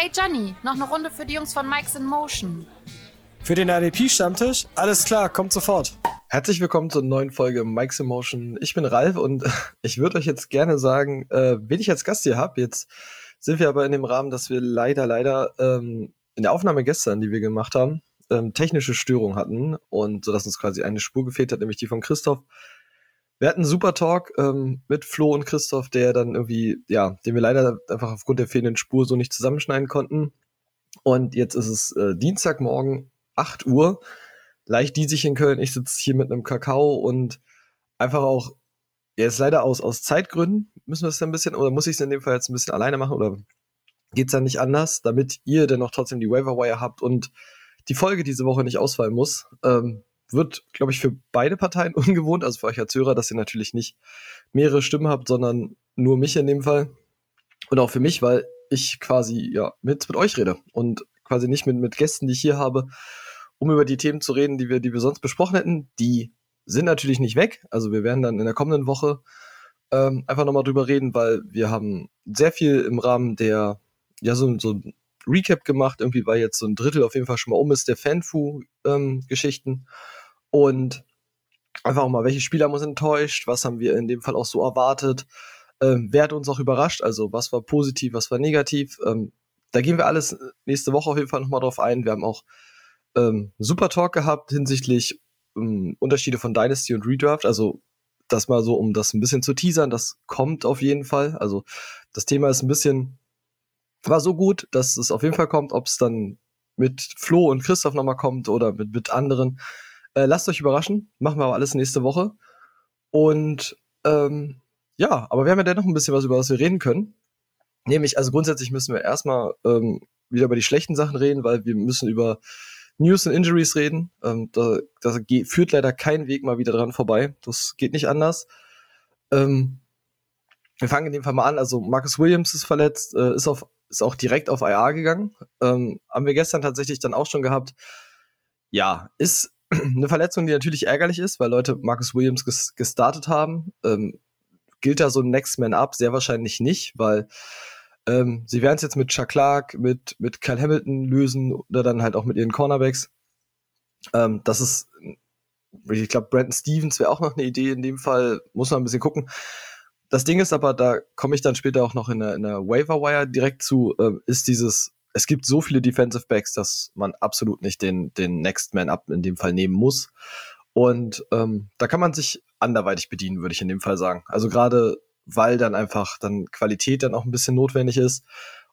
Hey Johnny, noch eine Runde für die Jungs von Mike's in Motion. Für den RDP-Stammtisch? Alles klar, kommt sofort. Herzlich willkommen zur neuen Folge Mike's Emotion. Ich bin Ralf und ich würde euch jetzt gerne sagen, äh, wen ich als Gast hier habe. Jetzt sind wir aber in dem Rahmen, dass wir leider, leider ähm, in der Aufnahme gestern, die wir gemacht haben, ähm, technische Störung hatten und so dass uns quasi eine Spur gefehlt hat, nämlich die von Christoph. Wir hatten einen super Talk ähm, mit Flo und Christoph, der dann irgendwie, ja, den wir leider einfach aufgrund der fehlenden Spur so nicht zusammenschneiden konnten. Und jetzt ist es äh, Dienstagmorgen, 8 Uhr, leicht diesig in Köln. Ich sitze hier mit einem Kakao und einfach auch, ja, jetzt leider aus, aus Zeitgründen müssen wir es dann ein bisschen, oder muss ich es in dem Fall jetzt ein bisschen alleine machen, oder geht's dann nicht anders, damit ihr dann noch trotzdem die Waiver Wire habt und die Folge diese Woche nicht ausfallen muss. Ähm, wird, glaube ich, für beide Parteien ungewohnt, also für euch als Hörer, dass ihr natürlich nicht mehrere Stimmen habt, sondern nur mich in dem Fall. Und auch für mich, weil ich quasi ja mit, mit euch rede und quasi nicht mit, mit Gästen, die ich hier habe, um über die Themen zu reden, die wir, die wir sonst besprochen hätten. Die sind natürlich nicht weg. Also wir werden dann in der kommenden Woche ähm, einfach nochmal drüber reden, weil wir haben sehr viel im Rahmen der, ja, so, so ein Recap gemacht, irgendwie, weil jetzt so ein Drittel auf jeden Fall schon mal um ist, der Fanfu-Geschichten. Ähm, und einfach auch mal, welche Spieler haben uns enttäuscht, was haben wir in dem Fall auch so erwartet, ähm, wer hat uns auch überrascht, also was war positiv, was war negativ. Ähm, da gehen wir alles nächste Woche auf jeden Fall nochmal drauf ein. Wir haben auch ähm, super Talk gehabt hinsichtlich ähm, Unterschiede von Dynasty und Redraft. Also das mal so, um das ein bisschen zu teasern, das kommt auf jeden Fall. Also das Thema ist ein bisschen, war so gut, dass es auf jeden Fall kommt, ob es dann mit Flo und Christoph nochmal kommt oder mit, mit anderen äh, lasst euch überraschen. Machen wir aber alles nächste Woche. Und ähm, ja, aber wir haben ja dennoch ein bisschen was, über was wir reden können. Nämlich, also grundsätzlich müssen wir erstmal ähm, wieder über die schlechten Sachen reden, weil wir müssen über News und Injuries reden. Ähm, da, da führt leider kein Weg mal wieder dran vorbei. Das geht nicht anders. Ähm, wir fangen in dem Fall mal an. Also Marcus Williams ist verletzt, äh, ist auf ist auch direkt auf IR gegangen. Ähm, haben wir gestern tatsächlich dann auch schon gehabt. Ja, ist eine Verletzung, die natürlich ärgerlich ist, weil Leute Marcus Williams ges gestartet haben. Ähm, gilt da so ein Next Man Up? Sehr wahrscheinlich nicht, weil ähm, sie werden es jetzt mit Chuck Clark, mit, mit Kyle Hamilton lösen oder dann halt auch mit ihren Cornerbacks. Ähm, das ist, ich glaube, Brandon Stevens wäre auch noch eine Idee in dem Fall. Muss man ein bisschen gucken. Das Ding ist aber, da komme ich dann später auch noch in der, in der Waiver Wire direkt zu, äh, ist dieses es gibt so viele Defensive Backs, dass man absolut nicht den, den Next Man Up in dem Fall nehmen muss. Und ähm, da kann man sich anderweitig bedienen, würde ich in dem Fall sagen. Also gerade weil dann einfach dann Qualität dann auch ein bisschen notwendig ist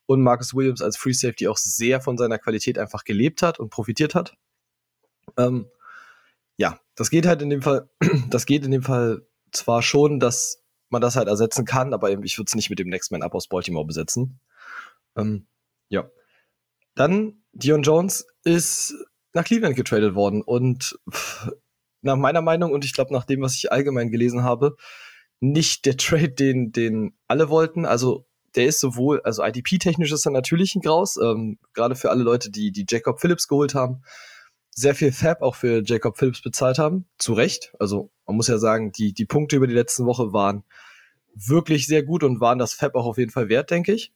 und Marcus Williams als Free Safety auch sehr von seiner Qualität einfach gelebt hat und profitiert hat. Ähm, ja, das geht halt in dem Fall, das geht in dem Fall zwar schon, dass man das halt ersetzen kann, aber ich würde es nicht mit dem Next Man Up aus Baltimore besetzen. Ähm, ja. Dann, Dion Jones ist nach Cleveland getradet worden und nach meiner Meinung und ich glaube nach dem, was ich allgemein gelesen habe, nicht der Trade, den, den alle wollten. Also der ist sowohl, also IDP-technisch ist er natürlich ein Graus, ähm, gerade für alle Leute, die, die Jacob Phillips geholt haben, sehr viel Fab auch für Jacob Phillips bezahlt haben. Zu Recht. Also man muss ja sagen, die, die Punkte über die letzten Woche waren wirklich sehr gut und waren das Fab auch auf jeden Fall wert, denke ich.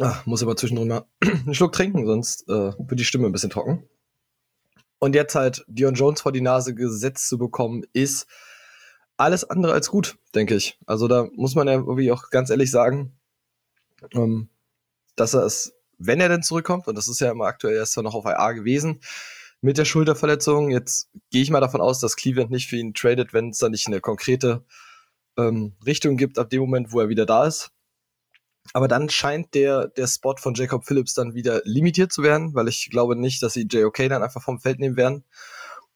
Ach, muss aber zwischendrin mal einen Schluck trinken, sonst äh, wird die Stimme ein bisschen trocken. Und jetzt halt Dion Jones vor die Nase gesetzt zu bekommen, ist alles andere als gut, denke ich. Also da muss man ja irgendwie auch ganz ehrlich sagen, ähm, dass er es, wenn er denn zurückkommt, und das ist ja immer aktuell erst noch auf IA gewesen, mit der Schulterverletzung, jetzt gehe ich mal davon aus, dass Cleveland nicht für ihn tradet, wenn es da nicht eine konkrete ähm, Richtung gibt, ab dem Moment, wo er wieder da ist. Aber dann scheint der, der Spot von Jacob Phillips dann wieder limitiert zu werden, weil ich glaube nicht, dass sie JOK dann einfach vom Feld nehmen werden.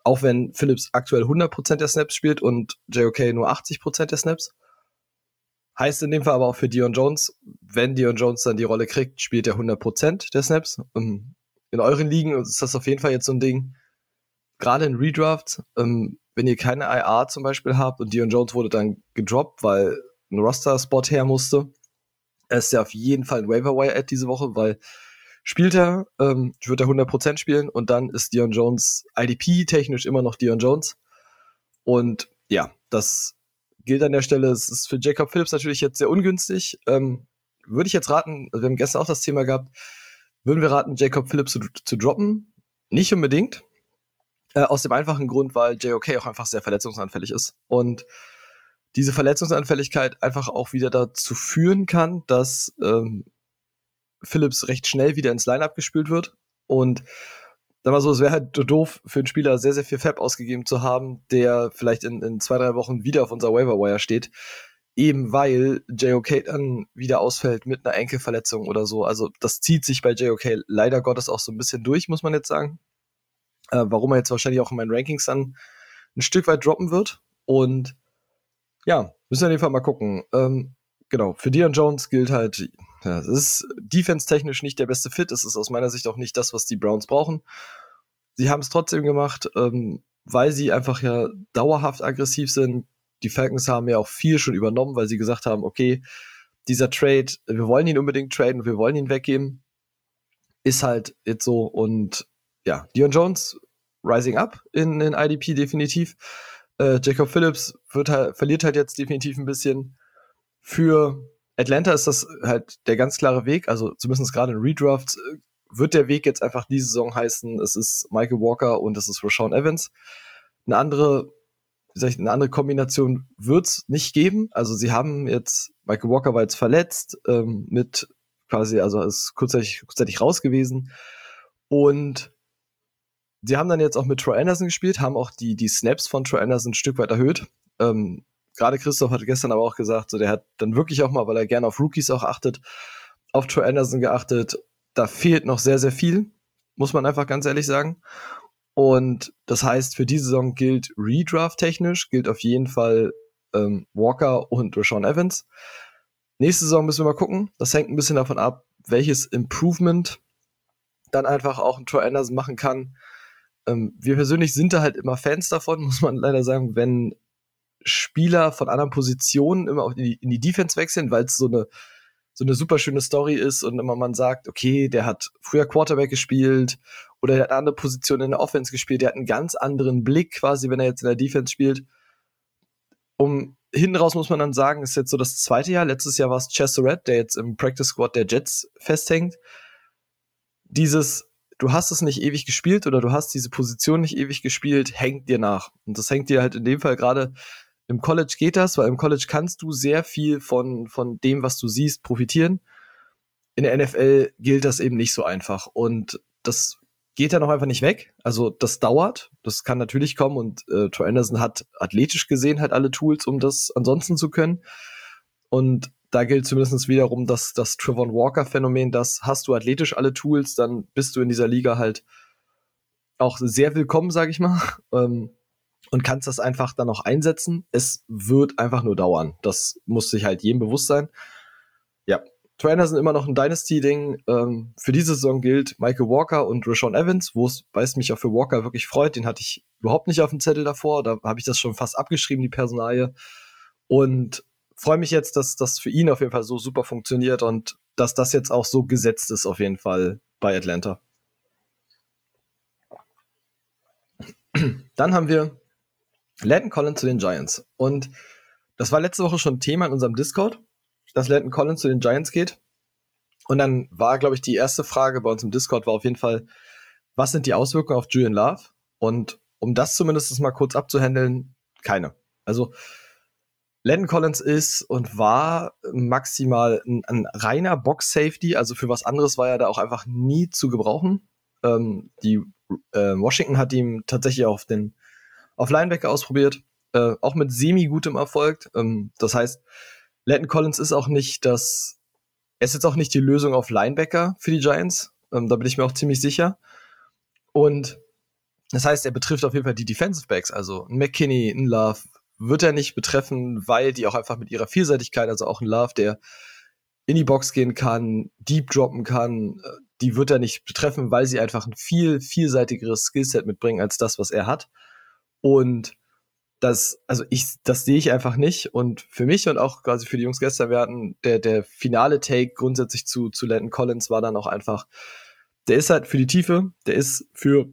Auch wenn Phillips aktuell 100% der Snaps spielt und JOK nur 80% der Snaps. Heißt in dem Fall aber auch für Dion Jones, wenn Dion Jones dann die Rolle kriegt, spielt er 100% der Snaps. Ähm, in euren Ligen ist das auf jeden Fall jetzt so ein Ding. Gerade in Redrafts, ähm, wenn ihr keine IR zum Beispiel habt und Dion Jones wurde dann gedroppt, weil ein Roster-Spot her musste, er ist ja auf jeden Fall ein Waiver Wire Ad diese Woche, weil spielt er, ähm, wird er 100% spielen und dann ist Dion Jones IDP technisch immer noch Dion Jones. Und ja, das gilt an der Stelle. Es ist für Jacob Phillips natürlich jetzt sehr ungünstig, ähm, würde ich jetzt raten, also wir haben gestern auch das Thema gehabt, würden wir raten, Jacob Phillips zu, zu droppen? Nicht unbedingt. Äh, aus dem einfachen Grund, weil JOK auch einfach sehr verletzungsanfällig ist. Und diese Verletzungsanfälligkeit einfach auch wieder dazu führen kann, dass ähm, Phillips recht schnell wieder ins Line-Up gespült wird. Und sag mal so, es wäre halt doof für einen Spieler, sehr, sehr viel Fab ausgegeben zu haben, der vielleicht in, in zwei, drei Wochen wieder auf unserer Waiver Wire steht. Eben weil JOK dann wieder ausfällt mit einer Enkelverletzung oder so. Also das zieht sich bei JOK leider Gottes auch so ein bisschen durch, muss man jetzt sagen. Äh, warum er jetzt wahrscheinlich auch in meinen Rankings dann ein Stück weit droppen wird. Und ja, müssen wir in dem Fall mal gucken. Ähm, genau, für Dion Jones gilt halt, ja, es ist defense-technisch nicht der beste Fit. Es ist aus meiner Sicht auch nicht das, was die Browns brauchen. Sie haben es trotzdem gemacht, ähm, weil sie einfach ja dauerhaft aggressiv sind. Die Falcons haben ja auch viel schon übernommen, weil sie gesagt haben, okay, dieser Trade, wir wollen ihn unbedingt traden, wir wollen ihn weggeben. Ist halt jetzt so. Und ja, Dion Jones rising up in, in IDP definitiv. Äh, Jacob Phillips wird halt, verliert halt jetzt definitiv ein bisschen. Für Atlanta ist das halt der ganz klare Weg, also zumindest gerade in Redrafts äh, wird der Weg jetzt einfach diese Saison heißen, es ist Michael Walker und es ist Rashawn Evans. Eine andere, wie sag ich, eine andere Kombination wird's nicht geben. Also sie haben jetzt, Michael Walker war jetzt verletzt, ähm, mit quasi, also ist kurzzeitig, kurzzeitig raus gewesen. Und sie haben dann jetzt auch mit Troy Anderson gespielt, haben auch die, die Snaps von Troy Anderson ein Stück weit erhöht. Ähm, Gerade Christoph hat gestern aber auch gesagt, so der hat dann wirklich auch mal, weil er gerne auf Rookies auch achtet, auf Troy Anderson geachtet. Da fehlt noch sehr, sehr viel, muss man einfach ganz ehrlich sagen. Und das heißt, für diese Saison gilt Redraft-technisch, gilt auf jeden Fall ähm, Walker und Rashawn Evans. Nächste Saison müssen wir mal gucken. Das hängt ein bisschen davon ab, welches Improvement dann einfach auch ein Troy Anderson machen kann ähm, wir persönlich sind da halt immer Fans davon, muss man leider sagen, wenn Spieler von anderen Positionen immer auch in die, in die Defense wechseln, weil es so eine so eine super schöne Story ist und immer man sagt, okay, der hat früher Quarterback gespielt oder der hat eine andere Position in der Offense gespielt, der hat einen ganz anderen Blick quasi, wenn er jetzt in der Defense spielt. Um hinten raus muss man dann sagen, ist jetzt so das zweite Jahr. Letztes Jahr war es Chesserette, der jetzt im Practice Squad der Jets festhängt. Dieses du hast es nicht ewig gespielt oder du hast diese Position nicht ewig gespielt, hängt dir nach. Und das hängt dir halt in dem Fall gerade im College geht das, weil im College kannst du sehr viel von, von dem, was du siehst, profitieren. In der NFL gilt das eben nicht so einfach. Und das geht dann auch einfach nicht weg. Also das dauert. Das kann natürlich kommen und äh, Troy Anderson hat athletisch gesehen halt alle Tools, um das ansonsten zu können. Und da gilt zumindest wiederum das, das Trevon Walker-Phänomen, dass hast du athletisch alle Tools, dann bist du in dieser Liga halt auch sehr willkommen, sag ich mal, ähm, und kannst das einfach dann auch einsetzen. Es wird einfach nur dauern. Das muss sich halt jedem bewusst sein. Ja, Trainer sind immer noch ein Dynasty-Ding. Ähm, für diese Saison gilt Michael Walker und Rashawn Evans, wo es, mich auch für Walker wirklich freut. Den hatte ich überhaupt nicht auf dem Zettel davor. Da habe ich das schon fast abgeschrieben, die Personalie. Und freue mich jetzt, dass das für ihn auf jeden Fall so super funktioniert und dass das jetzt auch so gesetzt ist auf jeden Fall bei Atlanta. Dann haben wir Landon Collins zu den Giants. Und das war letzte Woche schon Thema in unserem Discord, dass Landon Collins zu den Giants geht. Und dann war, glaube ich, die erste Frage bei uns im Discord war auf jeden Fall, was sind die Auswirkungen auf Julian Love? Und um das zumindest mal kurz abzuhandeln, keine. Also Landon Collins ist und war maximal ein, ein reiner Box-Safety, also für was anderes war er da auch einfach nie zu gebrauchen. Ähm, die äh, Washington hat ihm tatsächlich auf den auf Linebacker ausprobiert, äh, auch mit semi-gutem Erfolg. Ähm, das heißt, Landon Collins ist auch nicht das, er ist jetzt auch nicht die Lösung auf Linebacker für die Giants. Ähm, da bin ich mir auch ziemlich sicher. Und das heißt, er betrifft auf jeden Fall die Defensive Backs, also ein McKinney, ein Love, wird er nicht betreffen, weil die auch einfach mit ihrer Vielseitigkeit, also auch ein Love, der in die Box gehen kann, deep droppen kann, äh, die wird er nicht betreffen, weil sie einfach ein viel vielseitigeres Skillset mitbringen als das, was er hat. Und das, also ich, das sehe ich einfach nicht. Und für mich und auch quasi für die Jungs gestern, wir hatten der, der finale Take grundsätzlich zu, zu Landon Collins war dann auch einfach, der ist halt für die Tiefe, der ist für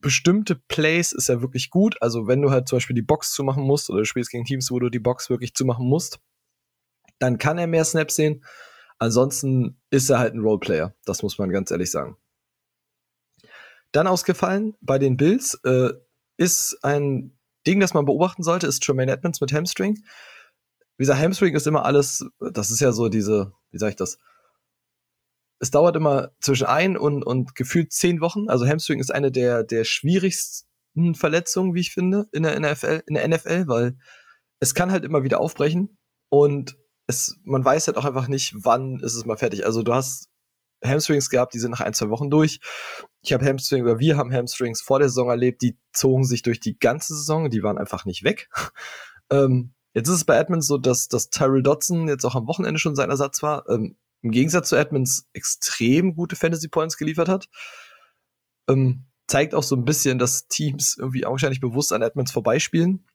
bestimmte Plays ist er wirklich gut. Also wenn du halt zum Beispiel die Box zumachen musst oder du spielst gegen Teams, wo du die Box wirklich zumachen musst, dann kann er mehr Snaps sehen. Ansonsten ist er halt ein Roleplayer, das muss man ganz ehrlich sagen. Dann ausgefallen bei den Bills äh, ist ein Ding, das man beobachten sollte, ist Tremaine Edmonds mit Hamstring. Wie gesagt, Hamstring ist immer alles, das ist ja so diese, wie sage ich das? Es dauert immer zwischen ein und, und gefühlt zehn Wochen. Also Hamstring ist eine der, der schwierigsten Verletzungen, wie ich finde, in der NFL, in der NFL, weil es kann halt immer wieder aufbrechen und es, man weiß halt auch einfach nicht, wann ist es mal fertig. Also du hast Hamstrings gehabt, die sind nach ein, zwei Wochen durch. Ich habe Hamstrings, oder wir haben Hamstrings vor der Saison erlebt, die zogen sich durch die ganze Saison, die waren einfach nicht weg. ähm, jetzt ist es bei Edmonds so, dass, dass Tyrell Dodson jetzt auch am Wochenende schon sein Ersatz war. Ähm, Im Gegensatz zu Edmonds extrem gute Fantasy Points geliefert hat. Ähm, zeigt auch so ein bisschen, dass Teams irgendwie augenscheinlich bewusst an Edmonds vorbeispielen.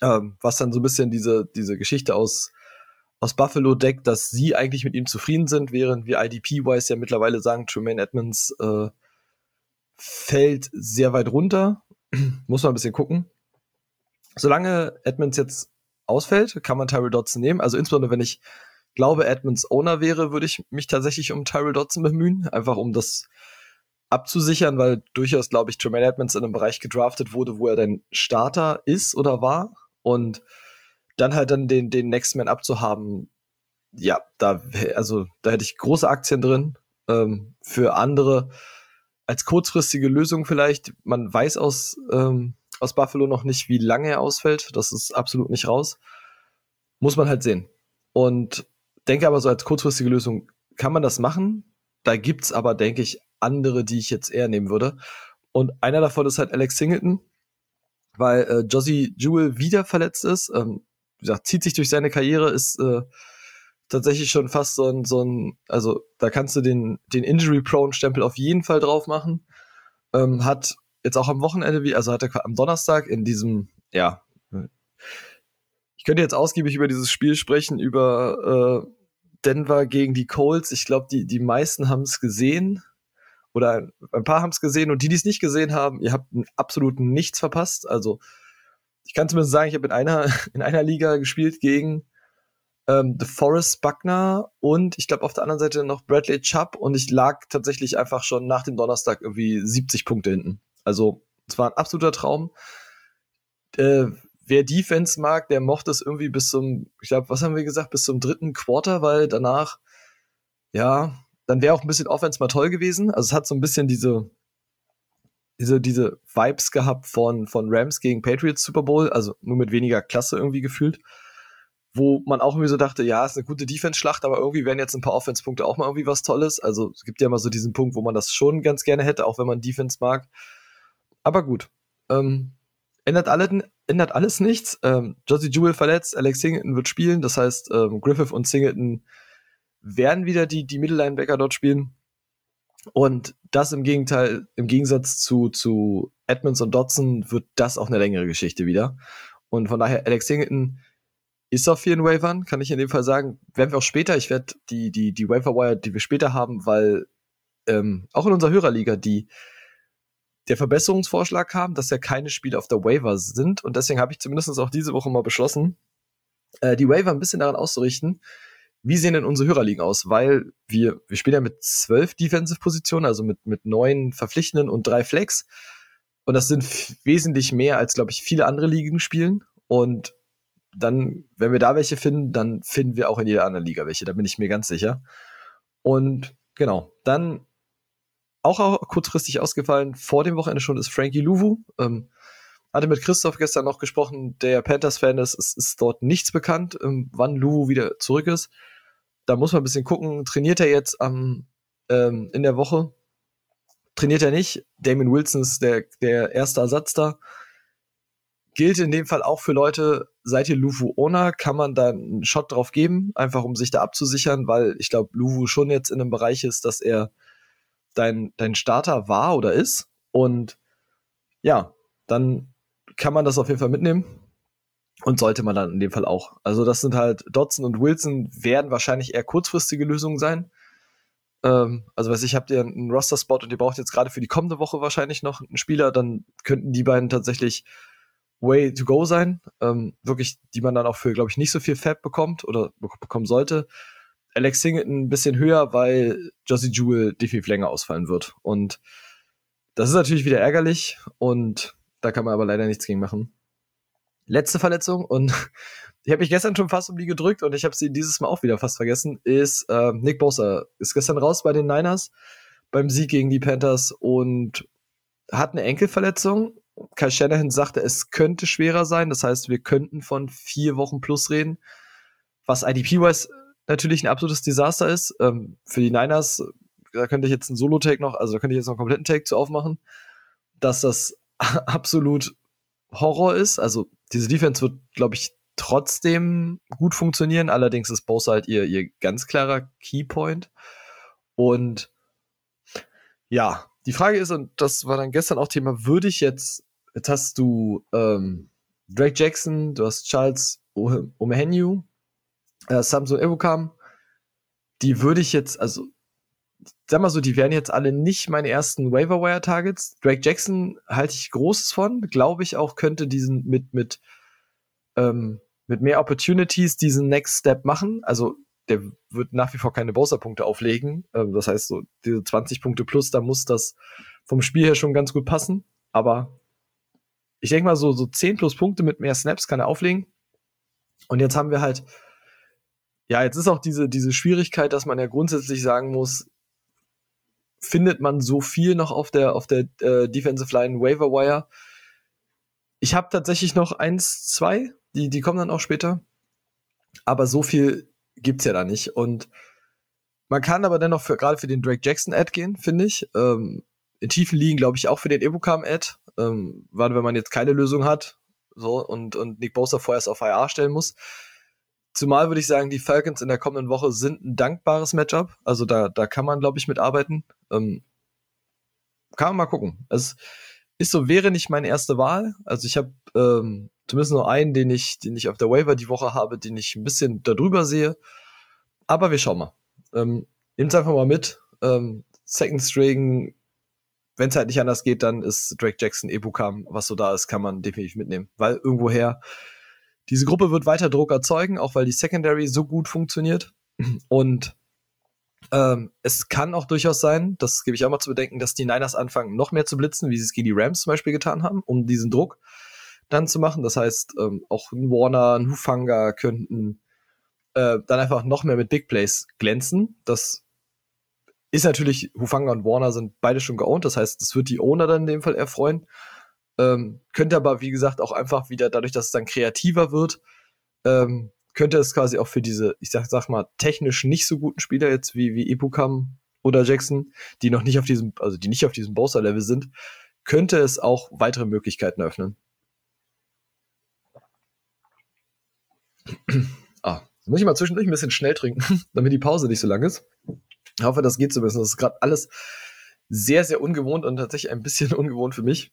Ähm, was dann so ein bisschen diese, diese Geschichte aus aus Buffalo deckt, dass sie eigentlich mit ihm zufrieden sind, während wir IDP-wise ja mittlerweile sagen, Tremaine Edmonds äh, fällt sehr weit runter. Muss man ein bisschen gucken. Solange Edmonds jetzt ausfällt, kann man Tyrell Dodson nehmen. Also insbesondere, wenn ich glaube, Edmonds Owner wäre, würde ich mich tatsächlich um Tyrell Dodson bemühen, einfach um das abzusichern, weil durchaus, glaube ich, Tremaine Edmonds in einem Bereich gedraftet wurde, wo er dann Starter ist oder war. Und dann halt dann den, den Next Man abzuhaben, ja, da, also, da hätte ich große Aktien drin. Ähm, für andere als kurzfristige Lösung vielleicht. Man weiß aus, ähm, aus Buffalo noch nicht, wie lange er ausfällt. Das ist absolut nicht raus. Muss man halt sehen. Und denke aber so als kurzfristige Lösung kann man das machen. Da gibt's aber, denke ich, andere, die ich jetzt eher nehmen würde. Und einer davon ist halt Alex Singleton, weil äh, Josie Jewell wieder verletzt ist. Ähm, wie gesagt, zieht sich durch seine Karriere, ist äh, tatsächlich schon fast so ein, so ein, also da kannst du den, den Injury-Prone-Stempel auf jeden Fall drauf machen. Ähm, hat jetzt auch am Wochenende, wie, also hat er am Donnerstag in diesem, ja, ich könnte jetzt ausgiebig über dieses Spiel sprechen, über äh, Denver gegen die Colts. Ich glaube, die, die meisten haben es gesehen. Oder ein paar haben es gesehen und die, die es nicht gesehen haben, ihr habt absolut nichts verpasst. Also ich kann zumindest sagen, ich habe in einer, in einer Liga gespielt gegen ähm, The Forest Buckner und ich glaube auf der anderen Seite noch Bradley Chubb und ich lag tatsächlich einfach schon nach dem Donnerstag irgendwie 70 Punkte hinten. Also es war ein absoluter Traum. Äh, wer Defense mag, der mochte es irgendwie bis zum, ich glaube, was haben wir gesagt, bis zum dritten Quarter, weil danach, ja, dann wäre auch ein bisschen Offense mal toll gewesen. Also es hat so ein bisschen diese, diese, diese Vibes gehabt von, von Rams gegen Patriots Super Bowl, also nur mit weniger Klasse irgendwie gefühlt. Wo man auch irgendwie so dachte, ja, ist eine gute Defense-Schlacht, aber irgendwie wären jetzt ein paar Offense-Punkte auch mal irgendwie was Tolles. Also es gibt ja immer so diesen Punkt, wo man das schon ganz gerne hätte, auch wenn man Defense mag. Aber gut. Ähm, ändert, alle, ändert alles nichts. Ähm, Josie Jewell verletzt, Alex Singleton wird spielen, das heißt, ähm, Griffith und Singleton werden wieder die, die Mittellinebacker dort spielen. Und das im Gegenteil, im Gegensatz zu, zu Edmonds und Dodson wird das auch eine längere Geschichte wieder. Und von daher, Alex Singleton ist auf vielen Wavern, kann ich in dem Fall sagen. Werden wir auch später, ich werde die, die, die Waiver die wir später haben, weil ähm, auch in unserer Hörerliga die der Verbesserungsvorschlag kam, dass ja keine Spiele auf der Waiver sind. Und deswegen habe ich zumindest auch diese Woche mal beschlossen, äh, die Waiver ein bisschen daran auszurichten, wie sehen denn unsere Hörerligen aus? Weil wir, wir spielen ja mit zwölf Defensive-Positionen, also mit, mit neun Verpflichtenden und drei Flex. Und das sind wesentlich mehr, als, glaube ich, viele andere Ligen spielen. Und dann, wenn wir da welche finden, dann finden wir auch in jeder anderen Liga welche. Da bin ich mir ganz sicher. Und genau, dann auch, kurzfristig ausgefallen, vor dem Wochenende schon ist Frankie Louvu. Ähm, hatte mit Christoph gestern noch gesprochen, der Panthers-Fan ist, es ist dort nichts bekannt, ähm, wann Louvu wieder zurück ist da muss man ein bisschen gucken, trainiert er jetzt am, ähm, in der Woche? Trainiert er nicht? Damon Wilson ist der, der erste Ersatz da. Gilt in dem Fall auch für Leute, seid ihr Luvu Owner, kann man da einen Shot drauf geben, einfach um sich da abzusichern, weil ich glaube, Luvu schon jetzt in einem Bereich ist, dass er dein, dein Starter war oder ist. Und ja, dann kann man das auf jeden Fall mitnehmen. Und sollte man dann in dem Fall auch. Also das sind halt Dodson und Wilson werden wahrscheinlich eher kurzfristige Lösungen sein. Ähm, also weiß ich, habt ihr einen Roster-Spot und ihr braucht jetzt gerade für die kommende Woche wahrscheinlich noch einen Spieler, dann könnten die beiden tatsächlich way to go sein. Ähm, wirklich, die man dann auch für, glaube ich, nicht so viel Fab bekommt oder bekommen sollte. Alex Singleton ein bisschen höher, weil Josie Jewell definitiv länger ausfallen wird. Und das ist natürlich wieder ärgerlich und da kann man aber leider nichts gegen machen. Letzte Verletzung und ich habe mich gestern schon fast um die gedrückt und ich habe sie dieses Mal auch wieder fast vergessen, ist äh, Nick Bosa. Ist gestern raus bei den Niners beim Sieg gegen die Panthers und hat eine Enkelverletzung. Kai Shanahan sagte, es könnte schwerer sein. Das heißt, wir könnten von vier Wochen plus reden, was IDP-wise natürlich ein absolutes Desaster ist. Ähm, für die Niners, da könnte ich jetzt einen Solo-Take noch, also da könnte ich jetzt noch einen kompletten Take zu aufmachen, dass das absolut Horror ist. Also diese Defense wird, glaube ich, trotzdem gut funktionieren. Allerdings ist Bosa halt ihr, ihr ganz klarer Keypoint. Und ja, die Frage ist, und das war dann gestern auch Thema, würde ich jetzt, jetzt hast du ähm, Drake Jackson, du hast Charles Omehenu, äh, Samsung Evocam, die würde ich jetzt, also sag mal so, die wären jetzt alle nicht meine ersten Waiver-Wire-Targets. Drake Jackson halte ich Großes von, glaube ich auch, könnte diesen mit, mit, ähm, mit mehr Opportunities diesen Next Step machen. Also der wird nach wie vor keine Bowser-Punkte auflegen. Ähm, das heißt, so diese 20 Punkte plus, da muss das vom Spiel her schon ganz gut passen. Aber ich denke mal, so, so 10 plus Punkte mit mehr Snaps kann er auflegen. Und jetzt haben wir halt, ja, jetzt ist auch diese, diese Schwierigkeit, dass man ja grundsätzlich sagen muss, findet man so viel noch auf der, auf der äh, Defensive Line Waiver Wire. Ich habe tatsächlich noch eins, zwei, die, die kommen dann auch später. Aber so viel gibt's ja da nicht. Und man kann aber dennoch für, gerade für den Drake Jackson Ad gehen, finde ich. Ähm, in tiefen Ligen, glaube ich, auch für den Evocam Ad. Ähm, gerade wenn man jetzt keine Lösung hat, so, und, und Nick Bosa vorerst auf IR stellen muss. Zumal würde ich sagen, die Falcons in der kommenden Woche sind ein dankbares Matchup. Also da, da kann man, glaube ich, mitarbeiten. Ähm, kann man mal gucken. Es ist so, wäre nicht meine erste Wahl. Also ich habe ähm, zumindest nur einen, den ich, den ich auf der Waiver die Woche habe, den ich ein bisschen darüber sehe. Aber wir schauen mal. Ähm, Nehmt einfach mal mit. Ähm, Second String, wenn es halt nicht anders geht, dann ist Drake Jackson, Ebukam, was so da ist, kann man definitiv mitnehmen. Weil irgendwoher diese Gruppe wird weiter Druck erzeugen, auch weil die Secondary so gut funktioniert. Und ähm, es kann auch durchaus sein, das gebe ich auch mal zu bedenken, dass die Niners anfangen, noch mehr zu blitzen, wie sie es gegen die Rams zum Beispiel getan haben, um diesen Druck dann zu machen. Das heißt, ähm, auch ein Warner, ein Hufanga könnten äh, dann einfach noch mehr mit Big Plays glänzen. Das ist natürlich, Hufanga und Warner sind beide schon geowned, das heißt, das wird die Owner dann in dem Fall erfreuen. Ähm, könnte aber, wie gesagt, auch einfach wieder dadurch, dass es dann kreativer wird, ähm, könnte es quasi auch für diese, ich sag, sag mal, technisch nicht so guten Spieler jetzt wie, wie Epukam oder Jackson, die noch nicht auf diesem, also die nicht auf diesem Bowser-Level sind, könnte es auch weitere Möglichkeiten öffnen. ah, muss ich mal zwischendurch ein bisschen schnell trinken, damit die Pause nicht so lang ist. Ich hoffe, das geht so ein bisschen. Das ist gerade alles sehr, sehr ungewohnt und tatsächlich ein bisschen ungewohnt für mich.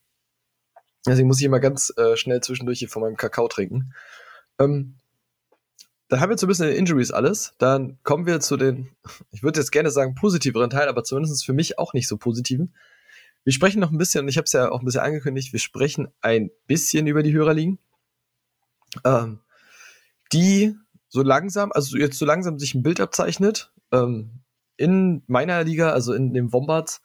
Deswegen muss ich immer ganz äh, schnell zwischendurch hier von meinem Kakao trinken. Ähm, dann haben wir so ein bisschen Injuries alles. Dann kommen wir zu den, ich würde jetzt gerne sagen, positiveren Teil, aber zumindest für mich auch nicht so positiven. Wir sprechen noch ein bisschen, und ich habe es ja auch ein bisschen angekündigt, wir sprechen ein bisschen über die Hörerligen, ähm, die so langsam, also jetzt so langsam sich ein Bild abzeichnet. Ähm, in meiner Liga, also in dem Wombats,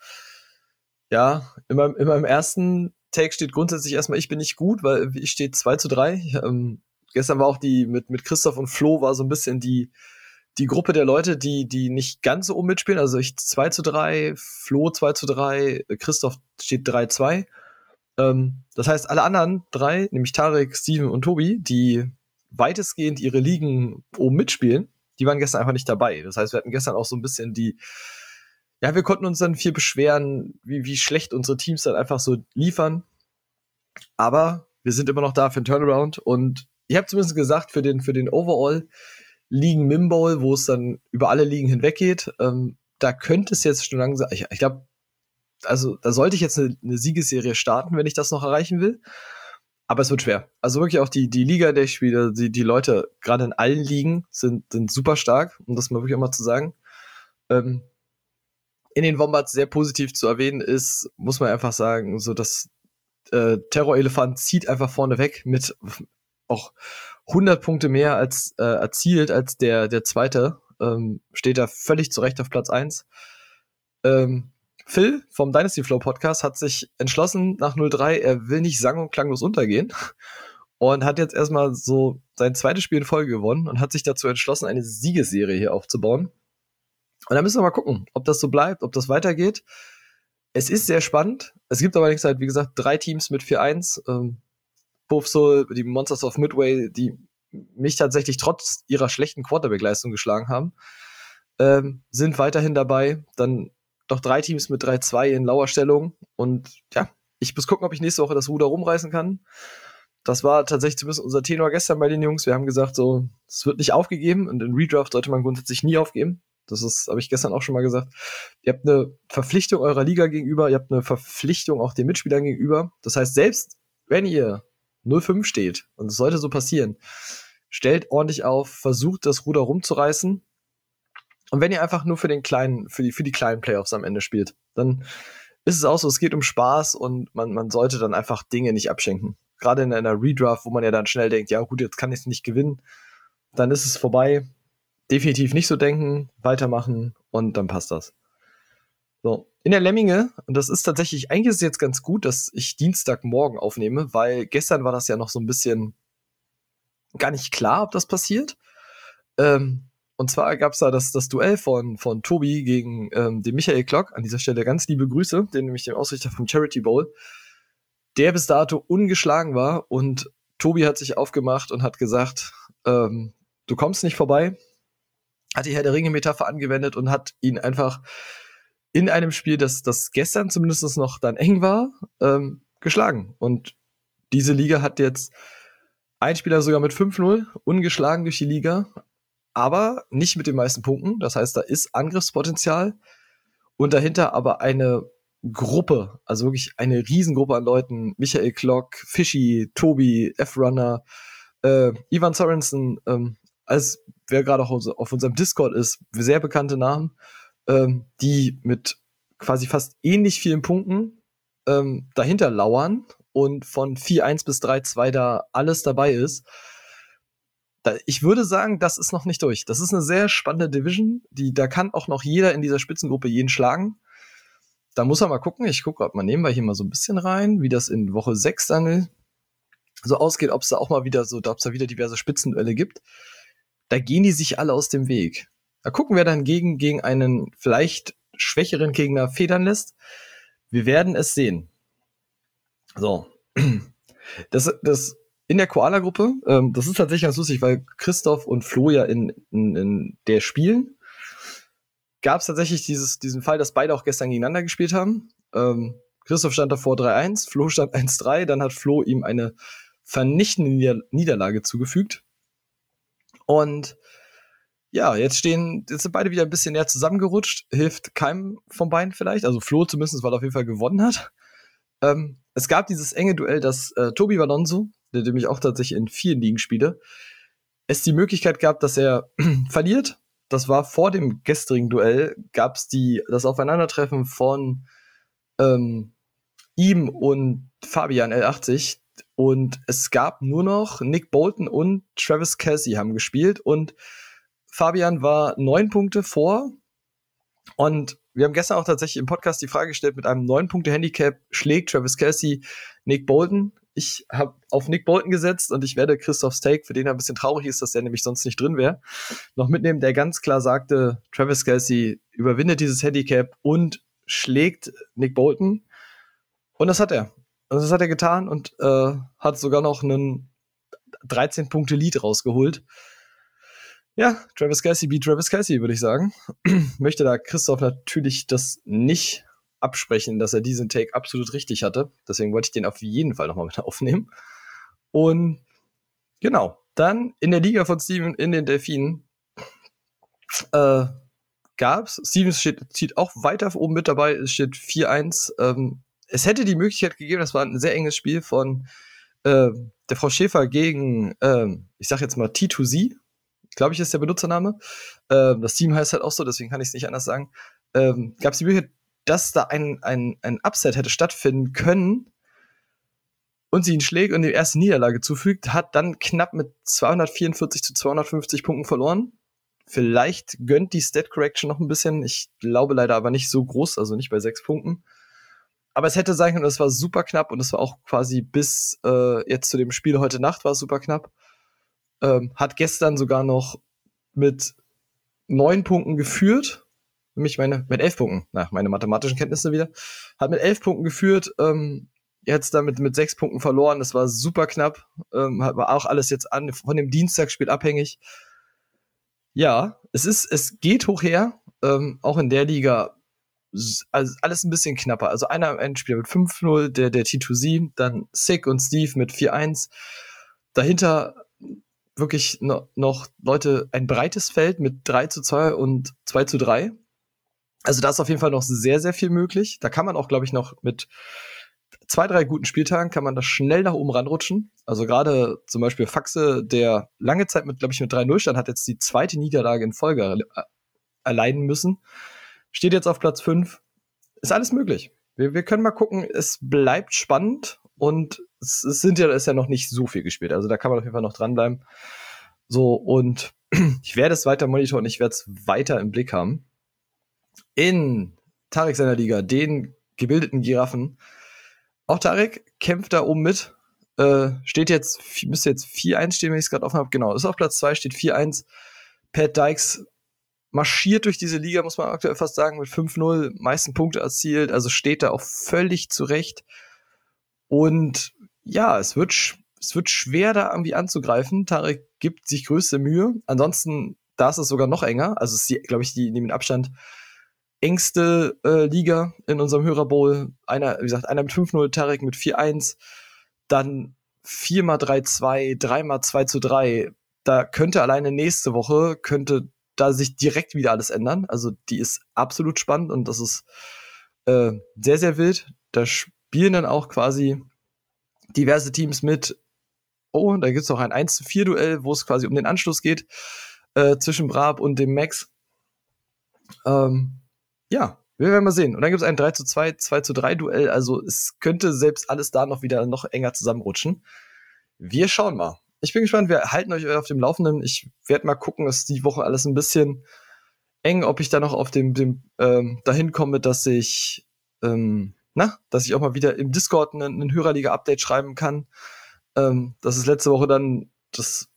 ja, meinem, in meinem ersten Take steht grundsätzlich erstmal, ich bin nicht gut, weil ich stehe 2 zu 3. Ähm, gestern war auch die mit, mit Christoph und Flo war so ein bisschen die, die Gruppe der Leute, die, die nicht ganz so oben mitspielen. Also ich 2 zu 3, Flo 2 zu 3, Christoph steht 3-2. Ähm, das heißt, alle anderen drei, nämlich Tarek, Steven und Tobi, die weitestgehend ihre Ligen oben mitspielen, die waren gestern einfach nicht dabei. Das heißt, wir hatten gestern auch so ein bisschen die, ja, wir konnten uns dann viel beschweren, wie, wie schlecht unsere Teams dann einfach so liefern. Aber wir sind immer noch da für den Turnaround und ich habe zumindest gesagt, für den, für den Overall Ligen Mim Bowl, wo es dann über alle Ligen hinweg geht, ähm, da könnte es jetzt schon langsam, ich, ich glaube, also da sollte ich jetzt eine, eine Siegesserie starten, wenn ich das noch erreichen will. Aber es wird schwer. Also wirklich auch die, die Liga, der ich spiele, die, die Leute, gerade in allen Ligen, sind, sind super stark, um das mal wirklich auch mal zu sagen. Ähm, in den Wombats sehr positiv zu erwähnen ist, muss man einfach sagen, so dass äh, Terror-Elefant zieht einfach vorne weg mit auch 100 Punkte mehr als äh, erzielt als der der zweite. ähm, steht da völlig zurecht auf Platz 1. Ähm, Phil vom Dynasty Flow Podcast hat sich entschlossen nach 03, er will nicht sang- und klanglos untergehen und hat jetzt erstmal so sein zweites Spiel in Folge gewonnen und hat sich dazu entschlossen, eine Siegesserie hier aufzubauen. Und da müssen wir mal gucken, ob das so bleibt, ob das weitergeht. Es ist sehr spannend. Es gibt allerdings halt, wie gesagt, drei Teams mit 4-1. Ähm, Buffalo, die Monsters of Midway, die mich tatsächlich trotz ihrer schlechten Quarterback-Leistung geschlagen haben, ähm, sind weiterhin dabei. Dann noch drei Teams mit 3-2 in Lauerstellung. Und ja, ich muss gucken, ob ich nächste Woche das Ruder rumreißen kann. Das war tatsächlich zumindest unser Tenor gestern bei den Jungs. Wir haben gesagt, so, es wird nicht aufgegeben und in Redraft sollte man grundsätzlich nie aufgeben. Das ist, habe ich gestern auch schon mal gesagt. Ihr habt eine Verpflichtung eurer Liga gegenüber, ihr habt eine Verpflichtung auch den Mitspielern gegenüber. Das heißt, selbst wenn ihr 0-5 steht, und es sollte so passieren, stellt ordentlich auf, versucht das Ruder rumzureißen. Und wenn ihr einfach nur für den kleinen, für die, für die kleinen Playoffs am Ende spielt, dann ist es auch so, es geht um Spaß und man, man sollte dann einfach Dinge nicht abschenken gerade in einer Redraft, wo man ja dann schnell denkt, ja gut, jetzt kann ich es nicht gewinnen, dann ist es vorbei. Definitiv nicht so denken, weitermachen und dann passt das. So, in der Lemminge, und das ist tatsächlich, eigentlich ist es jetzt ganz gut, dass ich Dienstagmorgen aufnehme, weil gestern war das ja noch so ein bisschen gar nicht klar, ob das passiert. Ähm, und zwar gab es da das, das Duell von, von Tobi gegen ähm, den Michael Klock. An dieser Stelle ganz liebe Grüße, den nämlich dem Ausrichter vom Charity Bowl der bis dato ungeschlagen war und Tobi hat sich aufgemacht und hat gesagt, ähm, du kommst nicht vorbei, hat die Herr der Ringe-Metapher angewendet und hat ihn einfach in einem Spiel, das, das gestern zumindest noch dann eng war, ähm, geschlagen. Und diese Liga hat jetzt ein Spieler sogar mit 5-0 ungeschlagen durch die Liga, aber nicht mit den meisten Punkten. Das heißt, da ist Angriffspotenzial und dahinter aber eine Gruppe, also wirklich eine Riesengruppe an Leuten. Michael Klock, Fishy, Tobi, F-Runner, äh, Ivan Sorensen, ähm, als wer gerade auch auf unserem Discord ist, sehr bekannte Namen, ähm, die mit quasi fast ähnlich vielen Punkten ähm, dahinter lauern und von 4-1 bis 3-2 da alles dabei ist. Da, ich würde sagen, das ist noch nicht durch. Das ist eine sehr spannende Division, die, da kann auch noch jeder in dieser Spitzengruppe jeden schlagen da muss er mal gucken. Ich gucke, ob man wir hier mal so ein bisschen rein, wie das in Woche 6 dann so ausgeht, ob es da auch mal wieder so, ob es da wieder diverse Spitzenduelle gibt. Da gehen die sich alle aus dem Weg. Da gucken wir dann gegen, gegen einen vielleicht schwächeren Gegner federn lässt. Wir werden es sehen. So. Das, das in der Koala-Gruppe, ähm, das ist tatsächlich ganz lustig, weil Christoph und Flo ja in, in, in der spielen gab es tatsächlich dieses, diesen Fall, dass beide auch gestern gegeneinander gespielt haben. Ähm, Christoph stand davor 3-1, Flo stand 1-3, dann hat Flo ihm eine vernichtende Nieder Niederlage zugefügt. Und ja, jetzt stehen, jetzt sind beide wieder ein bisschen näher zusammengerutscht. Hilft keinem von beiden vielleicht. Also Flo zumindest, weil er auf jeden Fall gewonnen hat. Ähm, es gab dieses enge Duell, dass äh, Tobi Valonso, der dem ich auch tatsächlich in vielen Ligen spiele, es die Möglichkeit gab, dass er verliert das war vor dem gestrigen Duell, gab es das Aufeinandertreffen von ähm, ihm und Fabian L80 und es gab nur noch Nick Bolton und Travis Kelsey haben gespielt und Fabian war neun Punkte vor und wir haben gestern auch tatsächlich im Podcast die Frage gestellt, mit einem neun Punkte Handicap schlägt Travis Kelsey Nick Bolton ich habe auf Nick Bolton gesetzt und ich werde Christoph Stake, für den er ein bisschen traurig ist, dass der nämlich sonst nicht drin wäre, noch mitnehmen, der ganz klar sagte, Travis Kelsey überwindet dieses Handicap und schlägt Nick Bolton. Und das hat er. Und das hat er getan und äh, hat sogar noch einen 13 Punkte Lead rausgeholt. Ja, Travis Kelsey wie Travis Kelsey, würde ich sagen. Möchte da Christoph natürlich das nicht absprechen, dass er diesen Take absolut richtig hatte. Deswegen wollte ich den auf jeden Fall nochmal mit aufnehmen. Und genau, dann in der Liga von Steven in den Delfinen äh, gab's. Steven steht, zieht auch weiter oben mit dabei. Es steht 4-1. Ähm, es hätte die Möglichkeit gegeben, das war ein sehr enges Spiel von äh, der Frau Schäfer gegen, äh, ich sag jetzt mal T2Z, glaube ich, ist der Benutzername. Äh, das Team heißt halt auch so, deswegen kann ich es nicht anders sagen. Ähm, Gab es die Möglichkeit, dass da ein, ein, ein Upset hätte stattfinden können und sie ihn schlägt und die erste Niederlage zufügt, hat dann knapp mit 244 zu 250 Punkten verloren. Vielleicht gönnt die Stat Correction noch ein bisschen. Ich glaube leider aber nicht so groß, also nicht bei sechs Punkten. Aber es hätte sein können, es war super knapp und es war auch quasi bis äh, jetzt zu dem Spiel heute Nacht war es super knapp. Ähm, hat gestern sogar noch mit neun Punkten geführt. Nämlich meine, mit elf Punkten, nach meine mathematischen Kenntnisse wieder. Hat mit elf Punkten geführt, ähm, jetzt damit mit sechs Punkten verloren. Das war super knapp. Ähm, war auch alles jetzt an, von dem Dienstagsspiel abhängig. Ja, es ist, es geht hoch her. Ähm, auch in der Liga also alles ein bisschen knapper. Also einer ein Spieler mit 5-0, der, der T2Z, dann Sick und Steve mit 4-1. Dahinter wirklich no, noch Leute, ein breites Feld mit 3 zu 2 und 2 zu 3. Also da ist auf jeden Fall noch sehr, sehr viel möglich. Da kann man auch, glaube ich, noch mit zwei, drei guten Spieltagen kann man da schnell nach oben ranrutschen. Also gerade zum Beispiel Faxe, der lange Zeit mit, glaube ich, mit 3-0 stand, hat jetzt die zweite Niederlage in Folge erleiden müssen. Steht jetzt auf Platz 5. Ist alles möglich. Wir, wir können mal gucken. Es bleibt spannend und es, es sind ja, ist ja noch nicht so viel gespielt. Also da kann man auf jeden Fall noch dranbleiben. So, und ich werde es weiter monitoren, ich werde es weiter im Blick haben. In Tarek seiner Liga, den gebildeten Giraffen, auch Tarek kämpft da oben mit. Äh, steht jetzt, müsste jetzt 4-1 stehen, wenn ich es gerade offen habe. Genau, ist auf Platz 2, steht 4-1. Pat Dykes marschiert durch diese Liga, muss man aktuell fast sagen, mit 5-0, meisten Punkte erzielt, also steht da auch völlig zurecht. Und ja, es wird, es wird schwer, da irgendwie anzugreifen. Tarek gibt sich größte Mühe. Ansonsten, da ist es sogar noch enger. Also, es ist, glaube ich, die nehmen Abstand engste äh, Liga in unserem Hörerbowl. Einer, wie gesagt, einer mit 5-0, Tarek mit 4-1, dann 4 mal 3-2, 3 mal 2 zu 3. Da könnte alleine nächste Woche, könnte da sich direkt wieder alles ändern. Also die ist absolut spannend und das ist äh, sehr, sehr wild. Da spielen dann auch quasi diverse Teams mit. Oh, da gibt es auch ein 1 zu 4 Duell, wo es quasi um den Anschluss geht äh, zwischen Brab und dem Max. Ähm, ja, wir werden mal sehen. Und dann gibt es ein 3 zu 2, 2 zu 3 Duell. Also es könnte selbst alles da noch wieder noch enger zusammenrutschen. Wir schauen mal. Ich bin gespannt, wir halten euch auf dem Laufenden. Ich werde mal gucken, dass die Woche alles ein bisschen eng, ob ich da noch auf dem, dem ähm, dahin komme, dass ich, ähm, na, dass ich auch mal wieder im Discord einen Hörerliga-Update schreiben kann. Ähm, das ist letzte Woche dann, das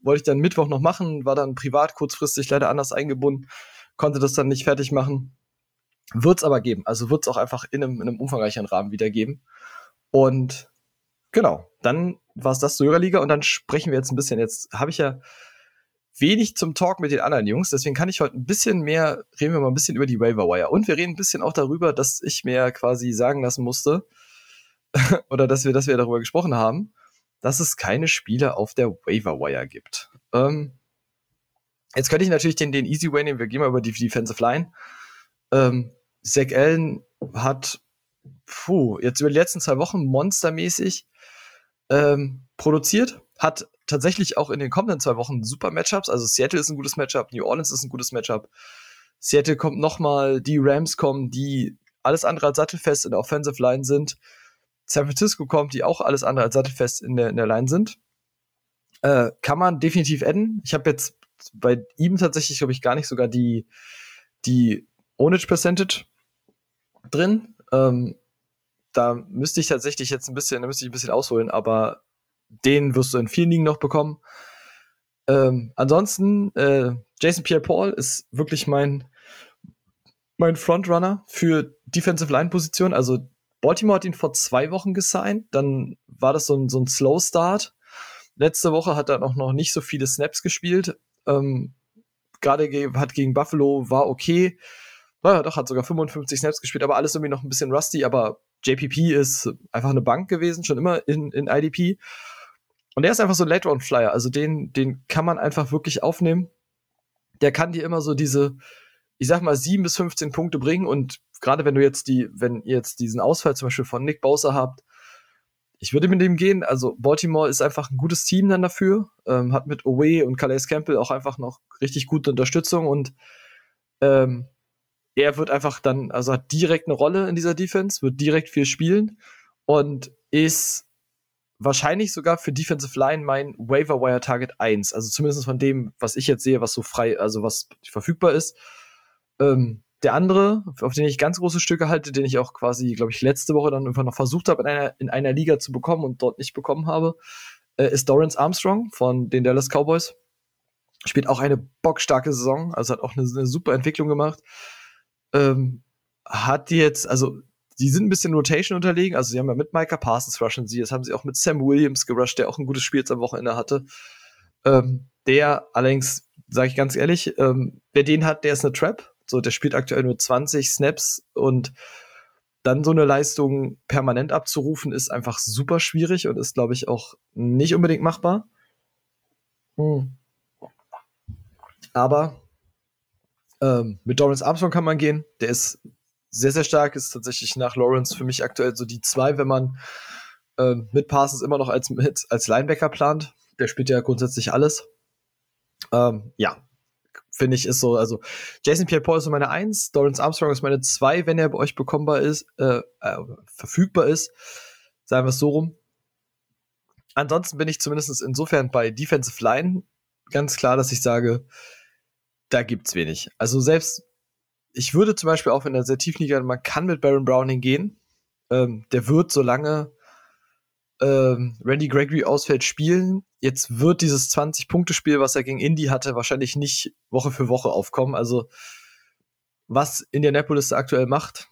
wollte ich dann Mittwoch noch machen, war dann privat kurzfristig leider anders eingebunden, konnte das dann nicht fertig machen. Wird's aber geben. Also wird's auch einfach in einem, in einem umfangreicheren Rahmen wieder geben. Und genau, dann war es das zur Hörerliga und dann sprechen wir jetzt ein bisschen. Jetzt habe ich ja wenig zum Talk mit den anderen Jungs, deswegen kann ich heute ein bisschen mehr, reden wir mal ein bisschen über die Waiver Wire. Und wir reden ein bisschen auch darüber, dass ich mir quasi sagen lassen musste, oder dass wir, dass wir darüber gesprochen haben, dass es keine Spiele auf der Waiver Wire gibt. Ähm, jetzt könnte ich natürlich den, den Easy Way nehmen, wir gehen mal über die Defensive Line. Ähm, Zach Allen hat, puh, jetzt über die letzten zwei Wochen monstermäßig ähm, produziert, hat tatsächlich auch in den kommenden zwei Wochen super Matchups. Also Seattle ist ein gutes Matchup, New Orleans ist ein gutes Matchup. Seattle kommt nochmal, die Rams kommen, die alles andere als sattelfest in der Offensive Line sind. San Francisco kommt, die auch alles andere als sattelfest in der, in der Line sind. Äh, kann man definitiv adden. Ich habe jetzt bei ihm tatsächlich, glaube ich, gar nicht sogar die, die Ownage Percentage drin. Ähm, da müsste ich tatsächlich jetzt ein bisschen, da müsste ich ein bisschen ausholen, aber den wirst du in vielen Ligen noch bekommen. Ähm, ansonsten, äh, Jason Pierre-Paul ist wirklich mein, mein Frontrunner für Defensive Line Position. Also Baltimore hat ihn vor zwei Wochen gesigned, dann war das so ein, so ein Slow Start. Letzte Woche hat er noch, noch nicht so viele Snaps gespielt. Ähm, Gerade ge hat gegen Buffalo war okay. Naja, doch, hat sogar 55 Snaps gespielt, aber alles irgendwie noch ein bisschen rusty, aber JPP ist einfach eine Bank gewesen, schon immer in, in IDP. Und der ist einfach so ein Late-Round-Flyer. Also den, den kann man einfach wirklich aufnehmen. Der kann dir immer so diese, ich sag mal, sieben bis 15 Punkte bringen. Und gerade wenn du jetzt die, wenn ihr jetzt diesen Ausfall zum Beispiel von Nick Bowser habt, ich würde mit dem gehen. Also Baltimore ist einfach ein gutes Team dann dafür. Ähm, hat mit Owe und Calais Campbell auch einfach noch richtig gute Unterstützung und ähm, er wird einfach dann, also hat direkt eine Rolle in dieser Defense, wird direkt viel spielen und ist wahrscheinlich sogar für Defensive Line mein Waiver Wire Target 1. Also zumindest von dem, was ich jetzt sehe, was so frei, also was verfügbar ist. Ähm, der andere, auf den ich ganz große Stücke halte, den ich auch quasi, glaube ich, letzte Woche dann einfach noch versucht habe, in einer, in einer Liga zu bekommen und dort nicht bekommen habe, äh, ist Dorrance Armstrong von den Dallas Cowboys. Spielt auch eine bockstarke Saison, also hat auch eine, eine super Entwicklung gemacht. Ähm, hat jetzt, also die sind ein bisschen Rotation unterlegen. Also sie haben ja mit Micah Parsons rushen sie. Jetzt haben sie auch mit Sam Williams gerusht, der auch ein gutes Spiel jetzt am Wochenende hatte. Ähm, der allerdings, sage ich ganz ehrlich, ähm, wer den hat, der ist eine Trap. So, der spielt aktuell nur 20 Snaps und dann so eine Leistung permanent abzurufen, ist einfach super schwierig und ist, glaube ich, auch nicht unbedingt machbar. Hm. Aber ähm, mit Dorrance Armstrong kann man gehen. Der ist sehr, sehr stark, ist tatsächlich nach Lawrence für mich aktuell so die zwei, wenn man ähm, mit Parsons immer noch als, mit, als Linebacker plant. Der spielt ja grundsätzlich alles. Ähm, ja, finde ich, ist so, also Jason Pierre-Paul ist so meine Eins, Dorrance Armstrong ist meine Zwei, wenn er bei euch bekommbar ist, äh, äh, verfügbar ist. Sagen wir es so rum. Ansonsten bin ich zumindest insofern bei Defensive Line ganz klar, dass ich sage, da gibt's wenig. Also selbst ich würde zum Beispiel auch in der sehr tiefen Liga, man kann mit Baron Browning gehen. Ähm, der wird, solange ähm, Randy Gregory ausfällt, spielen. Jetzt wird dieses 20-Punkte-Spiel, was er gegen Indy hatte, wahrscheinlich nicht Woche für Woche aufkommen. Also, was Indianapolis aktuell macht,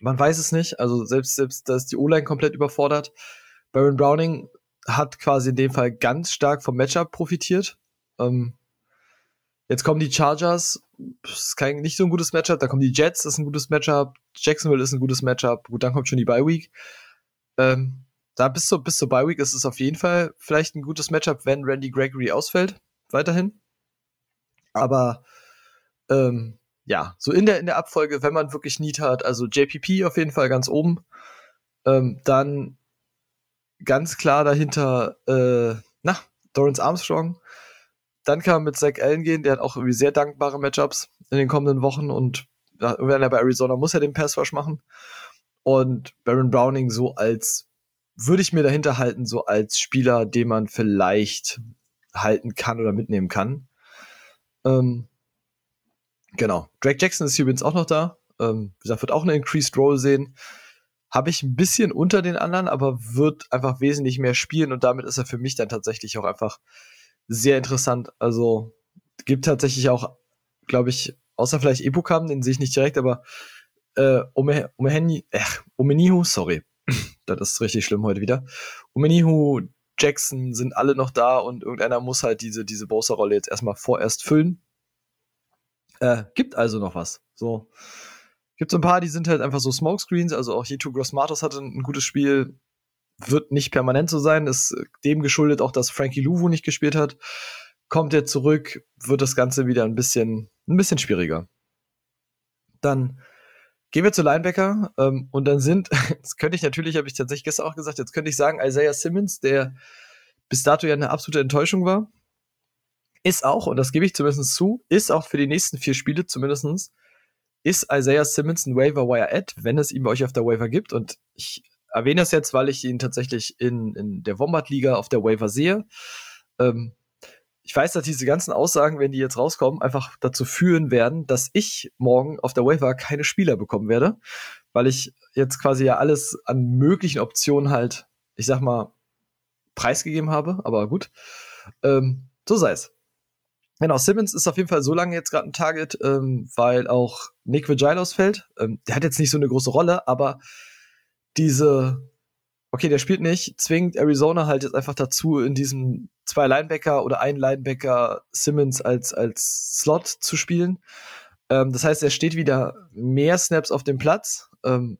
man weiß es nicht. Also, selbst, selbst da ist die O-Line komplett überfordert. Baron Browning hat quasi in dem Fall ganz stark vom Matchup profitiert. Ähm, Jetzt kommen die Chargers, ist kein, nicht so ein gutes Matchup. Da kommen die Jets, das ist ein gutes Matchup. Jacksonville ist ein gutes Matchup. Gut, dann kommt schon die Bye Week. Ähm, da bis zur, bis zur Bye Week ist es auf jeden Fall vielleicht ein gutes Matchup, wenn Randy Gregory ausfällt, weiterhin. Aber ähm, ja, so in der, in der Abfolge, wenn man wirklich Need hat, also JPP auf jeden Fall ganz oben. Ähm, dann ganz klar dahinter, äh, na, Dorrance Armstrong. Dann kann man mit Zach Allen gehen, der hat auch irgendwie sehr dankbare Matchups in den kommenden Wochen und wenn er bei Arizona muss er den Passwash machen. Und Baron Browning so als, würde ich mir dahinter halten, so als Spieler, den man vielleicht halten kann oder mitnehmen kann. Ähm, genau. Drake Jackson ist übrigens auch noch da. Ähm, wie gesagt, wird auch eine Increased Role sehen. Habe ich ein bisschen unter den anderen, aber wird einfach wesentlich mehr spielen und damit ist er für mich dann tatsächlich auch einfach sehr interessant. Also gibt tatsächlich auch, glaube ich, außer vielleicht Epokam, den sehe ich nicht direkt, aber äh, Omeheni, äh, Omenihu, sorry, das ist richtig schlimm heute wieder. Omenihu, Jackson sind alle noch da und irgendeiner muss halt diese, diese Bowser-Rolle jetzt erstmal vorerst füllen. Äh, gibt also noch was. So. Gibt so ein paar, die sind halt einfach so Smokescreens, also auch Yitu Grossmatos hatte ein gutes Spiel wird nicht permanent so sein. Ist dem geschuldet auch, dass Frankie Louvu nicht gespielt hat. Kommt er zurück, wird das Ganze wieder ein bisschen, ein bisschen schwieriger. Dann gehen wir zu Linebacker ähm, und dann sind, jetzt könnte ich natürlich, habe ich tatsächlich gestern auch gesagt, jetzt könnte ich sagen, Isaiah Simmons, der bis dato ja eine absolute Enttäuschung war, ist auch, und das gebe ich zumindest zu, ist auch für die nächsten vier Spiele zumindestens ist Isaiah Simmons ein Waiver Wire Ad, wenn es ihn bei euch auf der Waiver gibt. Und ich erwähne das jetzt, weil ich ihn tatsächlich in, in der Wombat-Liga auf der Waiver sehe. Ähm, ich weiß, dass diese ganzen Aussagen, wenn die jetzt rauskommen, einfach dazu führen werden, dass ich morgen auf der Waiver keine Spieler bekommen werde, weil ich jetzt quasi ja alles an möglichen Optionen halt, ich sag mal, preisgegeben habe, aber gut. Ähm, so sei es. Genau, Simmons ist auf jeden Fall so lange jetzt gerade ein Target, ähm, weil auch Nick Vigil ausfällt. Ähm, der hat jetzt nicht so eine große Rolle, aber diese, okay, der spielt nicht, zwingt Arizona halt jetzt einfach dazu, in diesem zwei Linebacker oder ein Linebacker Simmons als, als Slot zu spielen. Ähm, das heißt, er steht wieder mehr Snaps auf dem Platz. Ähm,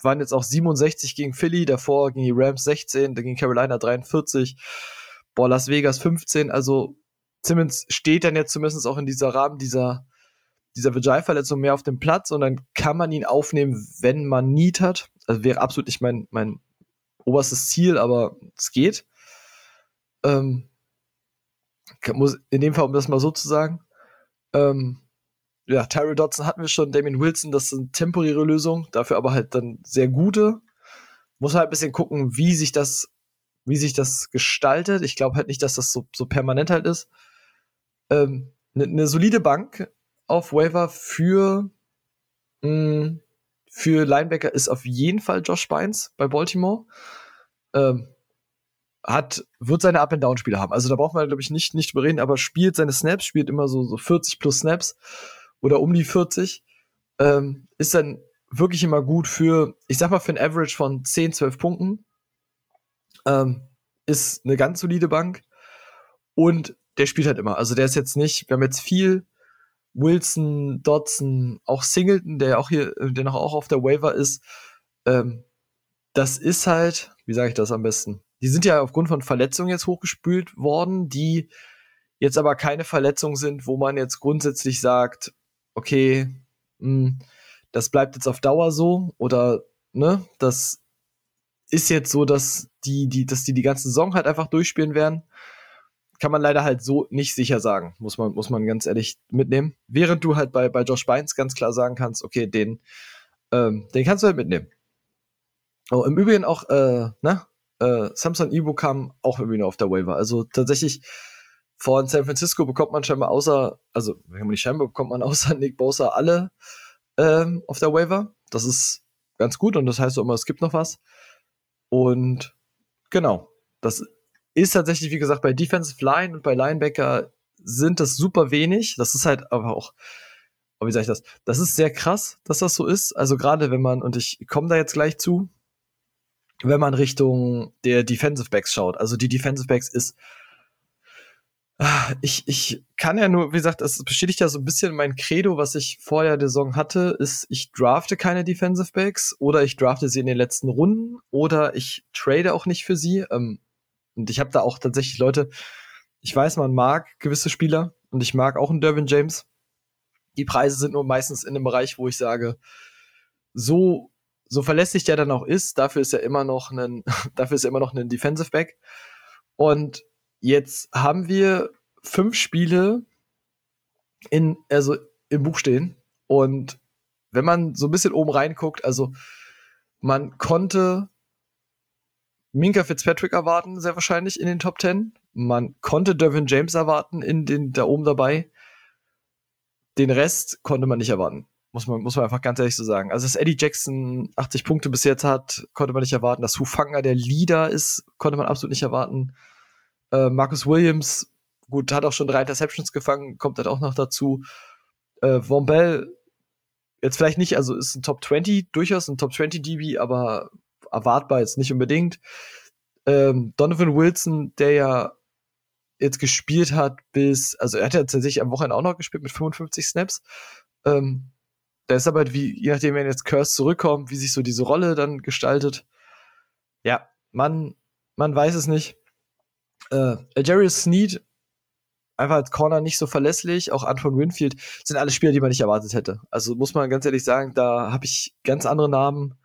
waren jetzt auch 67 gegen Philly, davor gegen die Rams 16, dann gegen Carolina 43, boah, Las Vegas 15. Also Simmons steht dann jetzt zumindest auch in dieser Rahmen dieser, dieser Vagina-Verletzung mehr auf dem Platz und dann kann man ihn aufnehmen, wenn man Need hat also wäre absolut nicht mein, mein oberstes Ziel, aber es geht. Ähm, muss in dem Fall, um das mal so zu sagen, ähm, ja, Tyrell Dodson hatten wir schon, Damien Wilson, das sind temporäre Lösungen, dafür aber halt dann sehr gute. Muss halt ein bisschen gucken, wie sich das wie sich das gestaltet. Ich glaube halt nicht, dass das so, so permanent halt ist. Eine ähm, ne, ne solide Bank auf Waiver für, mh, mm, für Linebacker ist auf jeden Fall Josh Bynes bei Baltimore. Ähm, hat, wird seine Up-and-Down-Spiele haben. Also da braucht man, glaube ich, nicht, nicht drüber reden, aber spielt seine Snaps, spielt immer so, so 40 plus Snaps oder um die 40. Ähm, ist dann wirklich immer gut für, ich sag mal, für ein Average von 10, 12 Punkten. Ähm, ist eine ganz solide Bank. Und der spielt halt immer. Also der ist jetzt nicht, wir haben jetzt viel Wilson, Dodson, auch Singleton, der auch hier, der noch auch auf der Waiver ist. Ähm, das ist halt, wie sage ich das am besten? Die sind ja aufgrund von Verletzungen jetzt hochgespült worden, die jetzt aber keine Verletzungen sind, wo man jetzt grundsätzlich sagt, okay, mh, hm, das bleibt jetzt auf Dauer so oder ne, das ist jetzt so, dass die, die, dass die die ganze Saison halt einfach durchspielen werden. Kann man leider halt so nicht sicher sagen, muss man, muss man ganz ehrlich mitnehmen. Während du halt bei, bei Josh Bynes ganz klar sagen kannst, okay, den, ähm, den kannst du halt mitnehmen. Oh, im Übrigen auch, äh, ne, äh, Samsung Ibo kam auch irgendwie nur auf der Waiver. Also tatsächlich von San Francisco bekommt man scheinbar außer, also wenn man nicht scheinbar bekommt man außer Nick Bosa alle ähm, auf der Waiver. Das ist ganz gut und das heißt auch immer, es gibt noch was. Und genau, das ist tatsächlich, wie gesagt, bei Defensive Line und bei Linebacker sind das super wenig. Das ist halt aber auch, wie sage ich das? Das ist sehr krass, dass das so ist. Also gerade wenn man, und ich komme da jetzt gleich zu, wenn man Richtung der Defensive Backs schaut. Also die Defensive Backs ist ich, ich kann ja nur, wie gesagt, das bestätigt ja so ein bisschen mein Credo, was ich vorher der Saison hatte, ist, ich drafte keine Defensive Backs oder ich drafte sie in den letzten Runden oder ich trade auch nicht für sie. Ähm, und ich habe da auch tatsächlich Leute, ich weiß, man mag gewisse Spieler und ich mag auch einen Dervin James. Die Preise sind nur meistens in dem Bereich, wo ich sage, so, so verlässlich der dann auch ist, dafür ist er immer noch ein, dafür ist er immer noch ein Defensive Back. Und Jetzt haben wir fünf Spiele in, also im Buch stehen. Und wenn man so ein bisschen oben reinguckt, also man konnte Minka Fitzpatrick erwarten, sehr wahrscheinlich in den Top 10. Man konnte Dervin James erwarten, in den, da oben dabei. Den Rest konnte man nicht erwarten. Muss man, muss man einfach ganz ehrlich so sagen. Also, dass Eddie Jackson 80 Punkte bis jetzt hat, konnte man nicht erwarten. Dass Hufanga der Leader ist, konnte man absolut nicht erwarten. Äh, Marcus Williams, gut, hat auch schon drei Interceptions gefangen, kommt halt auch noch dazu. Äh, Von Bell, jetzt vielleicht nicht, also ist ein Top 20, durchaus ein Top 20 DB, aber erwartbar jetzt nicht unbedingt. Ähm, Donovan Wilson, der ja jetzt gespielt hat bis, also er hat ja tatsächlich am Wochenende auch noch gespielt mit 55 Snaps. Ähm, da ist aber, halt wie, je nachdem, wenn jetzt Curse zurückkommt, wie sich so diese Rolle dann gestaltet. Ja, man, man weiß es nicht. Äh, Jarius Sneed, einfach als Corner nicht so verlässlich. Auch Anton Winfield sind alle Spieler, die man nicht erwartet hätte. Also muss man ganz ehrlich sagen, da habe ich ganz andere Namen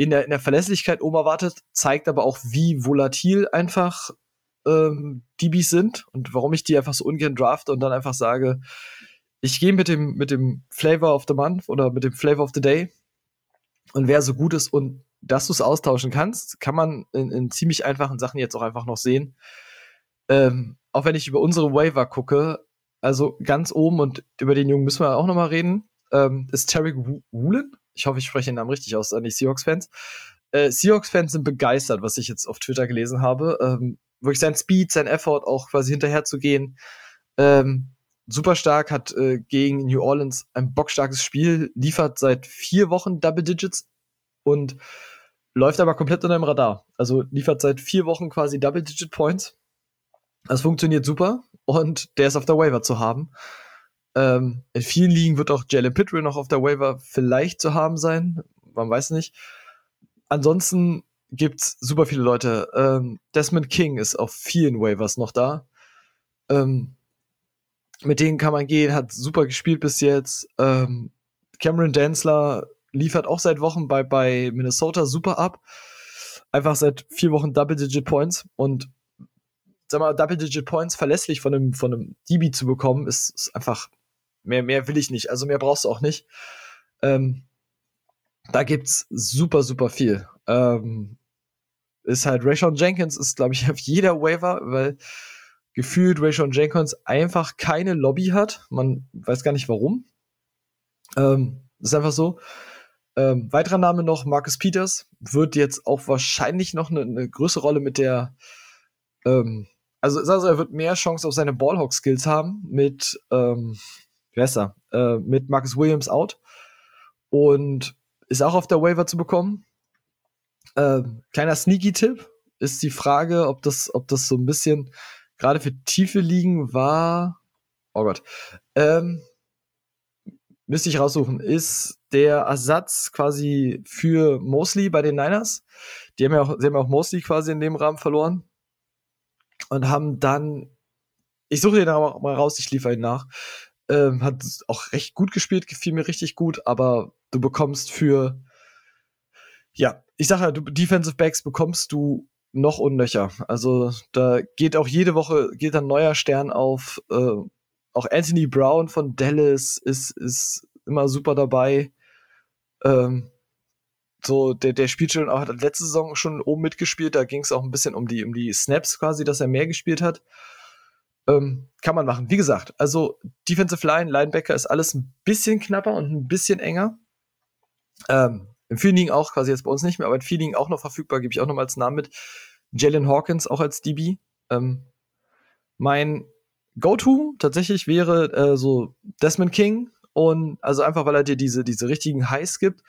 in der, in der Verlässlichkeit oben erwartet, zeigt aber auch, wie volatil einfach ähm, DBs sind und warum ich die einfach so ungern drafte und dann einfach sage, ich gehe mit dem, mit dem Flavor of the Month oder mit dem Flavor of the Day und wer so gut ist und dass du es austauschen kannst, kann man in, in, ziemlich einfachen Sachen jetzt auch einfach noch sehen. Ähm, auch wenn ich über unsere Waiver gucke, also ganz oben und über den Jungen müssen wir auch noch mal reden, ähm, ist Terry Woolen. Ich hoffe, ich spreche den Namen richtig aus an die Seahawks-Fans. Äh, Seahawks-Fans sind begeistert, was ich jetzt auf Twitter gelesen habe. Ähm, wirklich sein Speed, sein Effort auch quasi hinterher zu gehen. Ähm, super stark, hat äh, gegen New Orleans ein bockstarkes Spiel, liefert seit vier Wochen Double Digits und läuft aber komplett unter dem Radar. Also liefert seit vier Wochen quasi Double-Digit Points. Das funktioniert super und der ist auf der Waiver zu haben. Ähm, in vielen Ligen wird auch Jalen Pittman noch auf der Waiver vielleicht zu haben sein. Man weiß nicht. Ansonsten gibt's super viele Leute. Ähm, Desmond King ist auf vielen Waivers noch da. Ähm, mit denen kann man gehen, hat super gespielt bis jetzt. Ähm, Cameron Densler liefert auch seit Wochen bei, bei Minnesota super ab. Einfach seit vier Wochen Double-Digit Points und sag mal, Double-Digit Points verlässlich von einem, von einem DB zu bekommen, ist, ist einfach, mehr, mehr will ich nicht. Also mehr brauchst du auch nicht. Ähm, da gibt's super, super viel. Ähm, ist halt Rayshon Jenkins, ist, glaube ich, auf jeder Waiver, weil gefühlt Rayshon Jenkins einfach keine Lobby hat. Man weiß gar nicht warum. Ähm, ist einfach so. Ähm, weiterer Name noch, Marcus Peters, wird jetzt auch wahrscheinlich noch eine, eine größere Rolle mit der, ähm, also, also er wird mehr Chance auf seine Ballhawk-Skills haben mit, ähm, wie heißt er, äh, mit Marcus Williams out und ist auch auf der Waiver zu bekommen. Ähm, kleiner Sneaky-Tipp ist die Frage, ob das, ob das so ein bisschen gerade für tiefe Ligen war. Oh Gott. Ähm, müsste ich raussuchen, ist der Ersatz quasi für Mosley bei den Niners. Die haben ja auch, sie haben ja auch Mosley quasi in dem Rahmen verloren. Und haben dann, ich suche den aber mal raus, ich liefere ihn nach. Ähm, hat auch recht gut gespielt, gefiel mir richtig gut, aber du bekommst für, ja, ich sage ja, du, Defensive Backs bekommst du noch unnöcher. Also da geht auch jede Woche geht ein neuer Stern auf. Äh, auch Anthony Brown von Dallas ist, ist immer super dabei. Ähm, so, der, der spielt schon, auch hat letzte Saison schon oben mitgespielt, da ging es auch ein bisschen um die, um die Snaps quasi, dass er mehr gespielt hat. Ähm, kann man machen. Wie gesagt, also Defensive Line, Linebacker ist alles ein bisschen knapper und ein bisschen enger. Ähm, Im Feeling auch, quasi jetzt bei uns nicht mehr, aber im Feeling auch noch verfügbar, gebe ich auch noch mal als Namen mit. Jalen Hawkins auch als DB. Ähm, mein Go-To tatsächlich wäre äh, so Desmond King und also einfach, weil er dir diese, diese richtigen Highs gibt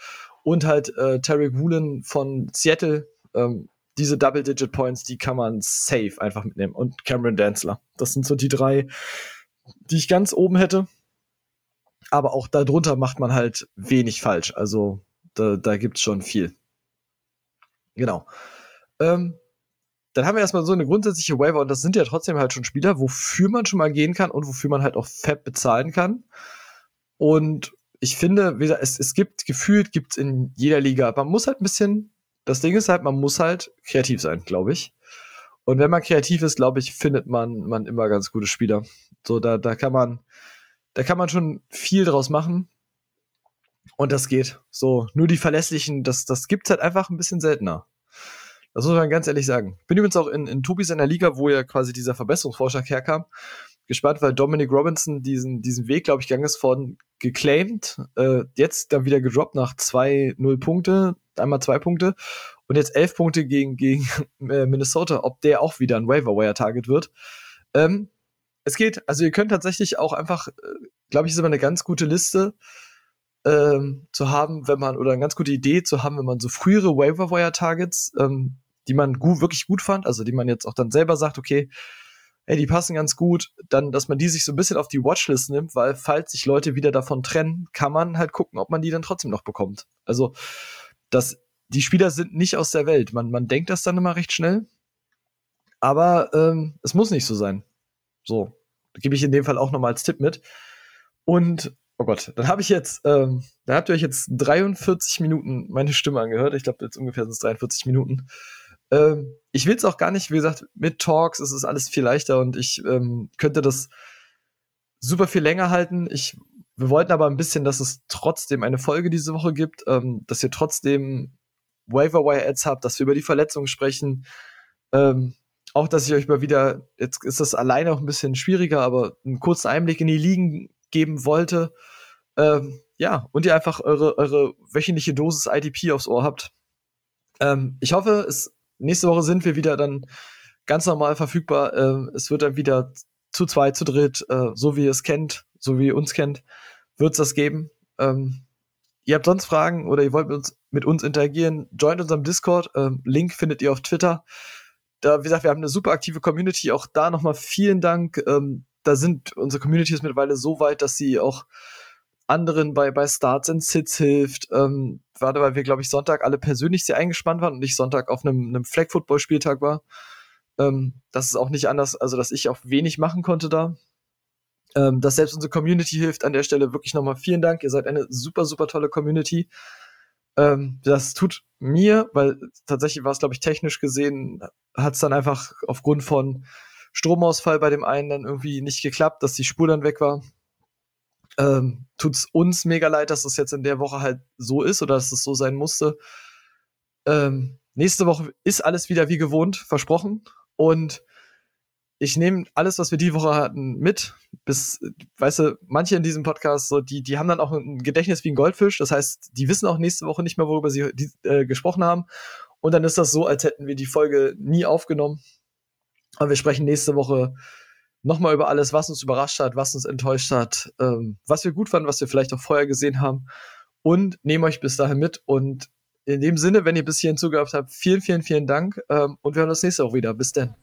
und halt äh, Tarek Woolen von Seattle, ähm, diese Double-Digit Points, die kann man safe einfach mitnehmen. Und Cameron Danzler. Das sind so die drei, die ich ganz oben hätte. Aber auch darunter macht man halt wenig falsch. Also da, da gibt's schon viel. Genau. Ähm, dann haben wir erstmal so eine grundsätzliche Waiver und das sind ja trotzdem halt schon Spieler, wofür man schon mal gehen kann und wofür man halt auch Fab bezahlen kann. Und ich finde, es, es gibt gefühlt, gibt in jeder Liga, man muss halt ein bisschen, das Ding ist halt, man muss halt kreativ sein, glaube ich. Und wenn man kreativ ist, glaube ich, findet man, man immer ganz gute Spieler. So, da, da kann man, da kann man schon viel draus machen. Und das geht. So, nur die verlässlichen, das, das gibt's halt einfach ein bisschen seltener. Das muss man ganz ehrlich sagen. Bin übrigens auch in, in Tobi seiner Liga, wo ja quasi dieser Verbesserungsvorschlag herkam, gespannt, weil Dominic Robinson diesen, diesen Weg, glaube ich, gegangen ist von geclaimed, äh, jetzt dann wieder gedroppt nach zwei Null Punkte, einmal zwei Punkte und jetzt elf Punkte gegen, gegen äh, Minnesota, ob der auch wieder ein Waiver-Wire-Target wird. Ähm, es geht, also ihr könnt tatsächlich auch einfach, äh, glaube ich, ist immer eine ganz gute Liste ähm, zu haben, wenn man, oder eine ganz gute Idee zu haben, wenn man so frühere Waiver-Wire-Targets, ähm, die man gut, wirklich gut fand, also die man jetzt auch dann selber sagt, okay, ey, die passen ganz gut, dann, dass man die sich so ein bisschen auf die Watchlist nimmt, weil falls sich Leute wieder davon trennen, kann man halt gucken, ob man die dann trotzdem noch bekommt. Also, das, die Spieler sind nicht aus der Welt. Man, man denkt das dann immer recht schnell, aber ähm, es muss nicht so sein. So, gebe ich in dem Fall auch nochmal als Tipp mit. Und Oh Gott, dann habe ich jetzt, ähm, da habt ihr euch jetzt 43 Minuten meine Stimme angehört. Ich glaube, jetzt ungefähr sind es 43 Minuten. Ähm, ich will es auch gar nicht, wie gesagt, mit Talks ist es alles viel leichter und ich ähm, könnte das super viel länger halten. Ich, wir wollten aber ein bisschen, dass es trotzdem eine Folge diese Woche gibt, ähm, dass ihr trotzdem Waiver-Wire-Ads habt, dass wir über die Verletzungen sprechen. Ähm, auch, dass ich euch mal wieder, jetzt ist das alleine auch ein bisschen schwieriger, aber einen kurzen Einblick in die Ligen geben wollte. Ähm, ja, und ihr einfach eure, eure wöchentliche Dosis IDP aufs Ohr habt. Ähm, ich hoffe, es, nächste Woche sind wir wieder dann ganz normal verfügbar. Ähm, es wird dann wieder zu zweit, zu dritt, äh, so wie ihr es kennt, so wie ihr uns kennt, wird es das geben. Ähm, ihr habt sonst Fragen oder ihr wollt mit uns, mit uns interagieren, joint unserem Discord. Ähm, Link findet ihr auf Twitter. Da, wie gesagt, wir haben eine super aktive Community. Auch da nochmal vielen Dank. Ähm, da sind unsere Community ist mittlerweile so weit, dass sie auch anderen bei, bei Starts and Sits hilft. Ähm, gerade weil wir, glaube ich, Sonntag alle persönlich sehr eingespannt waren und ich Sonntag auf einem, einem Flag-Football-Spieltag war. Ähm, das ist auch nicht anders, also dass ich auch wenig machen konnte da. Ähm, dass selbst unsere Community hilft an der Stelle wirklich nochmal vielen Dank. Ihr seid eine super, super tolle Community. Ähm, das tut mir, weil tatsächlich war es, glaube ich, technisch gesehen, hat es dann einfach aufgrund von Stromausfall bei dem einen dann irgendwie nicht geklappt, dass die Spur dann weg war. Ähm, tut's uns mega leid, dass das jetzt in der Woche halt so ist oder dass es das so sein musste. Ähm, nächste Woche ist alles wieder wie gewohnt, versprochen. Und ich nehme alles, was wir die Woche hatten, mit. Bis, weißt du, manche in diesem Podcast, so, die, die haben dann auch ein Gedächtnis wie ein Goldfisch. Das heißt, die wissen auch nächste Woche nicht mehr, worüber sie die, äh, gesprochen haben. Und dann ist das so, als hätten wir die Folge nie aufgenommen. Aber wir sprechen nächste Woche nochmal über alles, was uns überrascht hat, was uns enttäuscht hat, ähm, was wir gut fanden, was wir vielleicht auch vorher gesehen haben. Und nehmen euch bis dahin mit. Und in dem Sinne, wenn ihr bis hierhin zugehört habt, vielen, vielen, vielen Dank. Ähm, und wir hören uns nächste Woche wieder. Bis dann.